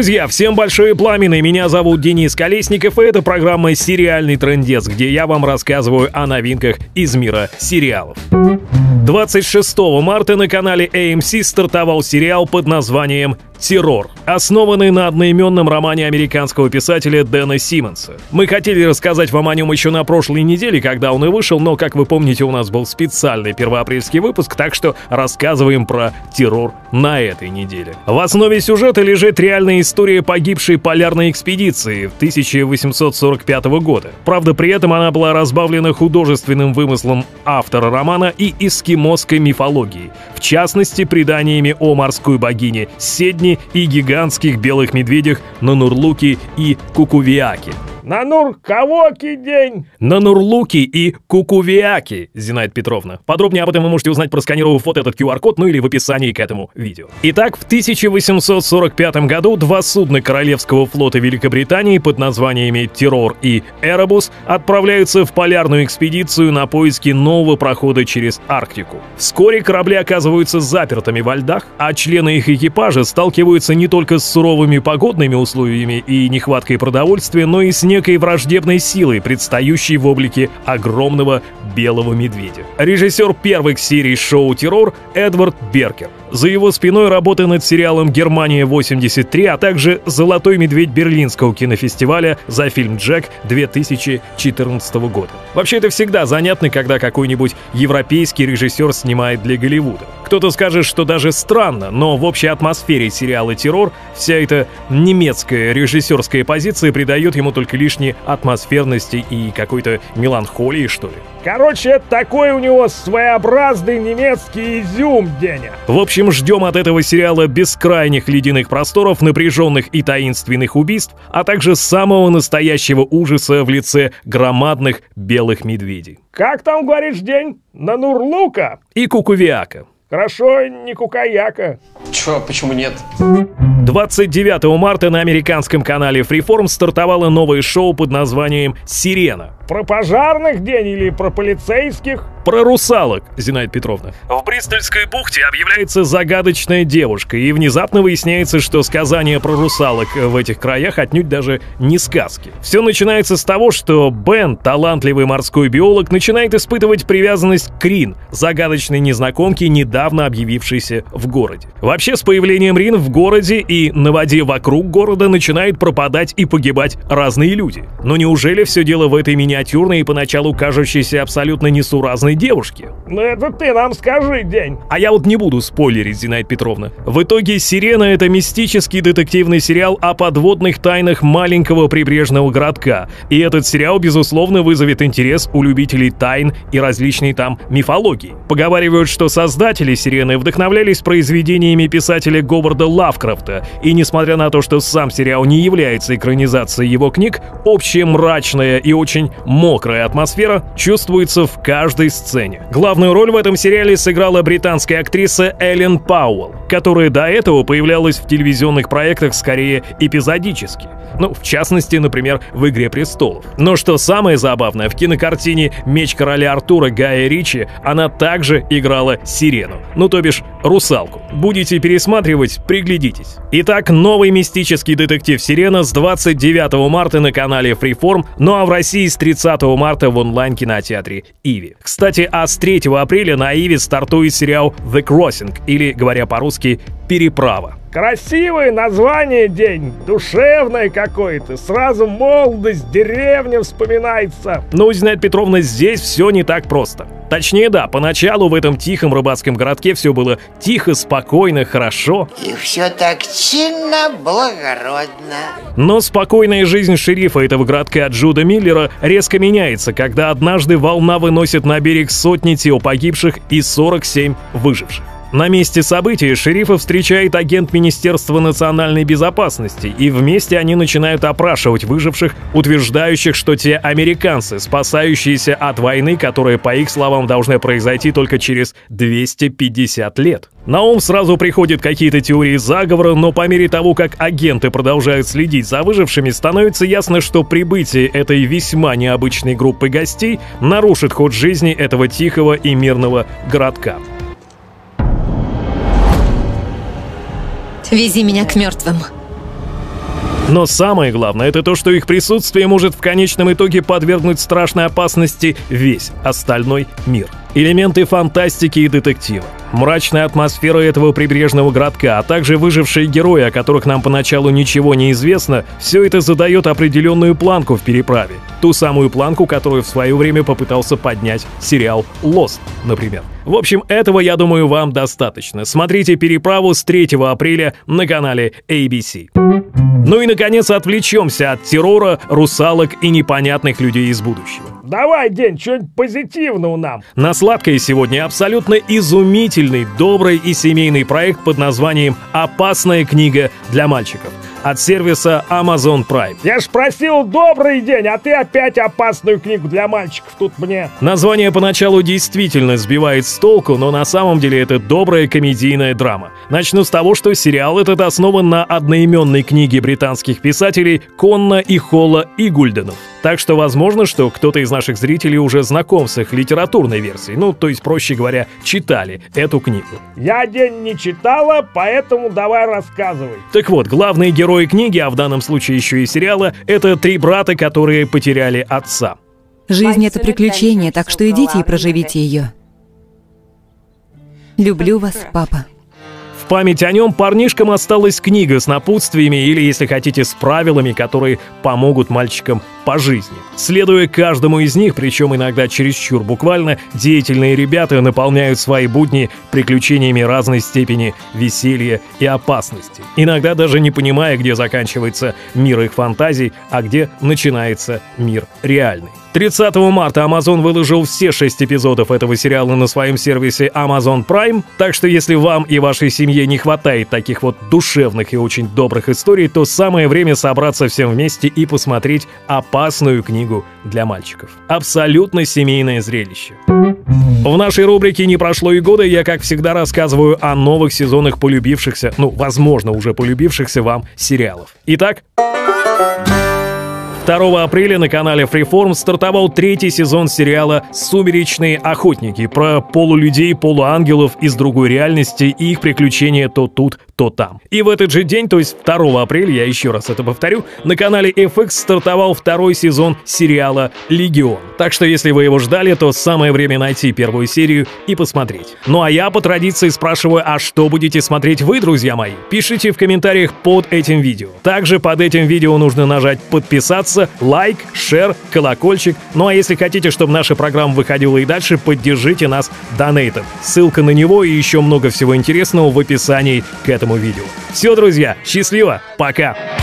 Друзья, всем большое пламя, меня зовут Денис Колесников, и это программа «Сериальный трендец», где я вам рассказываю о новинках из мира сериалов. 26 марта на канале AMC стартовал сериал под названием «Террор», основанный на одноименном романе американского писателя Дэна Симмонса. Мы хотели рассказать вам о нем еще на прошлой неделе, когда он и вышел, но, как вы помните, у нас был специальный первоапрельский выпуск, так что рассказываем про террор на этой неделе. В основе сюжета лежит реальная история погибшей полярной экспедиции 1845 года. Правда, при этом она была разбавлена художественным вымыслом автора романа и эскимосской мифологией, в частности, преданиями о морской богине Седни и гигантских белых медведях на Нурлуке и Кукувиаке. На Нуркавоки день! На Нурлуки и Кукувиаки, Зинаида Петровна. Подробнее об этом вы можете узнать, просканировав вот этот QR-код, ну или в описании к этому видео. Итак, в 1845 году два судна Королевского флота Великобритании под названиями «Террор» и «Эребус» отправляются в полярную экспедицию на поиски нового прохода через Арктику. Вскоре корабли оказываются запертыми во льдах, а члены их экипажа сталкиваются не только с суровыми погодными условиями и нехваткой продовольствия, но и с некой некой враждебной силой, предстающей в облике огромного белого медведя. Режиссер первых серий шоу «Террор» Эдвард Беркер. За его спиной работа над сериалом «Германия-83», а также «Золотой медведь» Берлинского кинофестиваля за фильм «Джек» 2014 года. Вообще это всегда занятно, когда какой-нибудь европейский режиссер снимает для Голливуда. Кто-то скажет, что даже странно, но в общей атмосфере сериала «Террор» вся эта немецкая режиссерская позиция придает ему только лишней атмосферности и какой-то меланхолии, что ли. Короче, такой у него своеобразный немецкий изюм, Деня. В общем, ждем от этого сериала бескрайних ледяных просторов, напряженных и таинственных убийств, а также самого настоящего ужаса в лице громадных белых медведей. Как там, говоришь, день? На Нурлука? И Кукувиака. Хорошо, не Кукаяка. Чё, почему нет? 29 марта на американском канале Freeform стартовало новое шоу под названием «Сирена». Про пожарных день или про полицейских? Про русалок, Зинаида Петровна. В Бристольской бухте объявляется загадочная девушка, и внезапно выясняется, что сказания про русалок в этих краях отнюдь даже не сказки. Все начинается с того, что Бен, талантливый морской биолог, начинает испытывать привязанность к Рин, загадочной незнакомке, недавно объявившейся в городе. Вообще, с появлением Рин в городе и на воде вокруг города начинают пропадать и погибать разные люди. Но неужели все дело в этой миниатюрной и поначалу кажущейся абсолютно несуразной девушки. Ну это ты нам скажи, День. А я вот не буду спойлерить, Зинаида Петровна. В итоге «Сирена» — это мистический детективный сериал о подводных тайнах маленького прибрежного городка. И этот сериал, безусловно, вызовет интерес у любителей тайн и различной там мифологии. Поговаривают, что создатели «Сирены» вдохновлялись произведениями писателя Говарда Лавкрафта, и несмотря на то, что сам сериал не является экранизацией его книг, общая мрачная и очень мокрая атмосфера чувствуется в каждой сцене. Главную роль в этом сериале сыграла британская актриса Эллен Пауэлл, которая до этого появлялась в телевизионных проектах скорее эпизодически. Ну, в частности, например, в «Игре престолов». Но что самое забавное, в кинокартине «Меч короля Артура» Гая Ричи она также играла сирену, ну то бишь русалку. Будете пересматривать, приглядитесь. Итак, новый мистический детектив «Сирена» с 29 марта на канале Freeform, ну а в России с 30 марта в онлайн-кинотеатре «Иви». Кстати, а с 3 апреля на «Иви» стартует сериал «The Crossing», или, говоря по-русски, «Переправа». Красивое название день, душевное какое-то, сразу молодость, деревня вспоминается. Ну, Зинаида Петровна, здесь все не так просто. Точнее, да, поначалу в этом тихом рыбацком городке все было тихо, спокойно, хорошо. И все так чинно, благородно. Но спокойная жизнь шерифа этого городка Джуда Миллера резко меняется, когда однажды волна выносит на берег сотни тел погибших и 47 выживших. На месте события шерифа встречает агент Министерства национальной безопасности, и вместе они начинают опрашивать выживших, утверждающих, что те американцы, спасающиеся от войны, которая, по их словам, должна произойти только через 250 лет. На ум сразу приходят какие-то теории заговора, но по мере того, как агенты продолжают следить за выжившими, становится ясно, что прибытие этой весьма необычной группы гостей нарушит ход жизни этого тихого и мирного городка. Вези меня к мертвым. Но самое главное это то, что их присутствие может в конечном итоге подвергнуть страшной опасности весь остальной мир. Элементы фантастики и детектива, мрачная атмосфера этого прибрежного городка, а также выжившие герои, о которых нам поначалу ничего не известно, все это задает определенную планку в переправе. Ту самую планку, которую в свое время попытался поднять сериал «Lost», например. В общем, этого, я думаю, вам достаточно. Смотрите «Переправу» с 3 апреля на канале ABC. Ну и, наконец, отвлечемся от террора, русалок и непонятных людей из будущего. Давай, День, что-нибудь позитивного нам. На сладкое сегодня абсолютно изумительный, добрый и семейный проект под названием «Опасная книга для мальчиков» от сервиса Amazon Prime. Я ж просил добрый день, а ты опять опасную книгу для мальчиков тут мне. Название поначалу действительно сбивает с толку, но на самом деле это добрая комедийная драма. Начну с того, что сериал этот основан на одноименной книге британских писателей Конна и Холла и Гульденов. Так что возможно, что кто-то из наших зрителей уже знаком с их литературной версией, ну, то есть, проще говоря, читали эту книгу. Я день не читала, поэтому давай рассказывай. Так вот, главные герои книги, а в данном случае еще и сериала, это три брата, которые потеряли отца. Жизнь — это приключение, так что идите и проживите ее. Люблю вас, папа память о нем парнишкам осталась книга с напутствиями или, если хотите, с правилами, которые помогут мальчикам по жизни. Следуя каждому из них, причем иногда чересчур буквально, деятельные ребята наполняют свои будни приключениями разной степени веселья и опасности. Иногда даже не понимая, где заканчивается мир их фантазий, а где начинается мир реальный. 30 марта Amazon выложил все шесть эпизодов этого сериала на своем сервисе Amazon Prime, так что если вам и вашей семье не хватает таких вот душевных и очень добрых историй, то самое время собраться всем вместе и посмотреть опасную книгу для мальчиков. Абсолютно семейное зрелище. В нашей рубрике «Не прошло и года» я, как всегда, рассказываю о новых сезонах полюбившихся, ну, возможно, уже полюбившихся вам сериалов. Итак... 2 апреля на канале Freeform стартовал третий сезон сериала «Сумеречные охотники» про полулюдей, полуангелов из другой реальности и их приключения то тут, то там. И в этот же день, то есть 2 апреля, я еще раз это повторю, на канале FX стартовал второй сезон сериала «Легион». Так что если вы его ждали, то самое время найти первую серию и посмотреть. Ну а я по традиции спрашиваю, а что будете смотреть вы, друзья мои? Пишите в комментариях под этим видео. Также под этим видео нужно нажать подписаться, лайк, шер, колокольчик. Ну а если хотите, чтобы наша программа выходила и дальше, поддержите нас донейтом. Ссылка на него и еще много всего интересного в описании к этому видео. Все, друзья, счастливо, пока!